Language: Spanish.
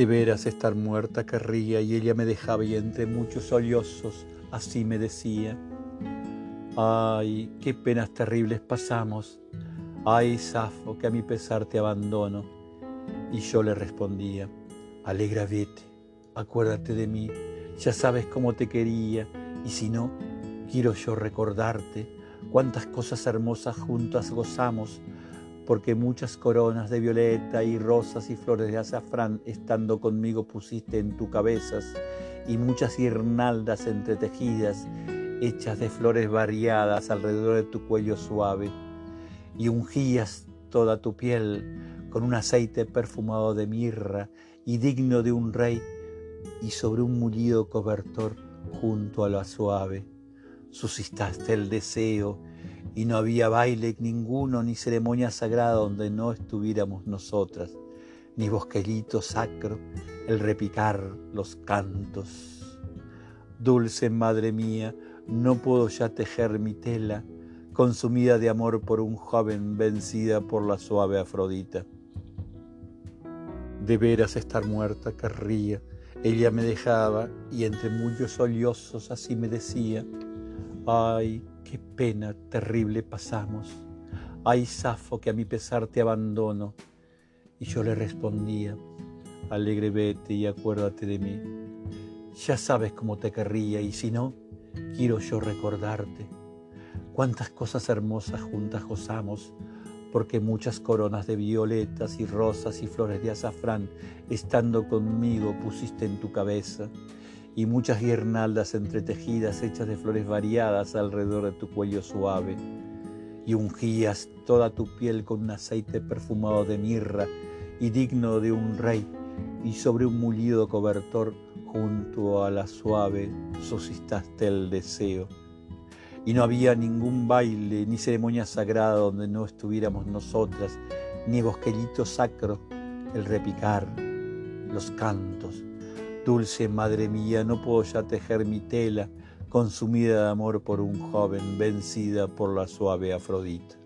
De veras estar muerta querría y ella me dejaba y entre muchos sollozos así me decía. Ay, qué penas terribles pasamos. Ay, Safo, que a mi pesar te abandono. Y yo le respondía, alegra vete, acuérdate de mí, ya sabes cómo te quería, y si no, quiero yo recordarte cuántas cosas hermosas juntas gozamos, porque muchas coronas de violeta y rosas y flores de azafrán estando conmigo pusiste en tu cabezas y muchas guirnaldas entretejidas hechas de flores variadas alrededor de tu cuello suave y ungías toda tu piel con un aceite perfumado de mirra y digno de un rey y sobre un mullido cobertor junto a la suave suscitaste el deseo y no había baile ninguno ni ceremonia sagrada donde no estuviéramos nosotras, ni bosquelito sacro, el repicar los cantos. Dulce madre mía, no puedo ya tejer mi tela, consumida de amor por un joven vencida por la suave Afrodita. De veras estar muerta querría, ella me dejaba y entre muchos sollozos así me decía, ay, qué pena terrible pasamos. Ay, Safo, que a mi pesar te abandono. Y yo le respondía, alegre vete y acuérdate de mí. Ya sabes cómo te querría y si no, quiero yo recordarte. Cuántas cosas hermosas juntas gozamos, porque muchas coronas de violetas y rosas y flores de azafrán, estando conmigo, pusiste en tu cabeza y muchas guirnaldas entretejidas hechas de flores variadas alrededor de tu cuello suave, y ungías toda tu piel con un aceite perfumado de mirra y digno de un rey, y sobre un mullido cobertor junto a la suave suscitaste el deseo. Y no había ningún baile ni ceremonia sagrada donde no estuviéramos nosotras, ni bosquellito sacro, el repicar, los cantos, Dulce madre mía, no puedo ya tejer mi tela, consumida de amor por un joven, vencida por la suave Afrodita.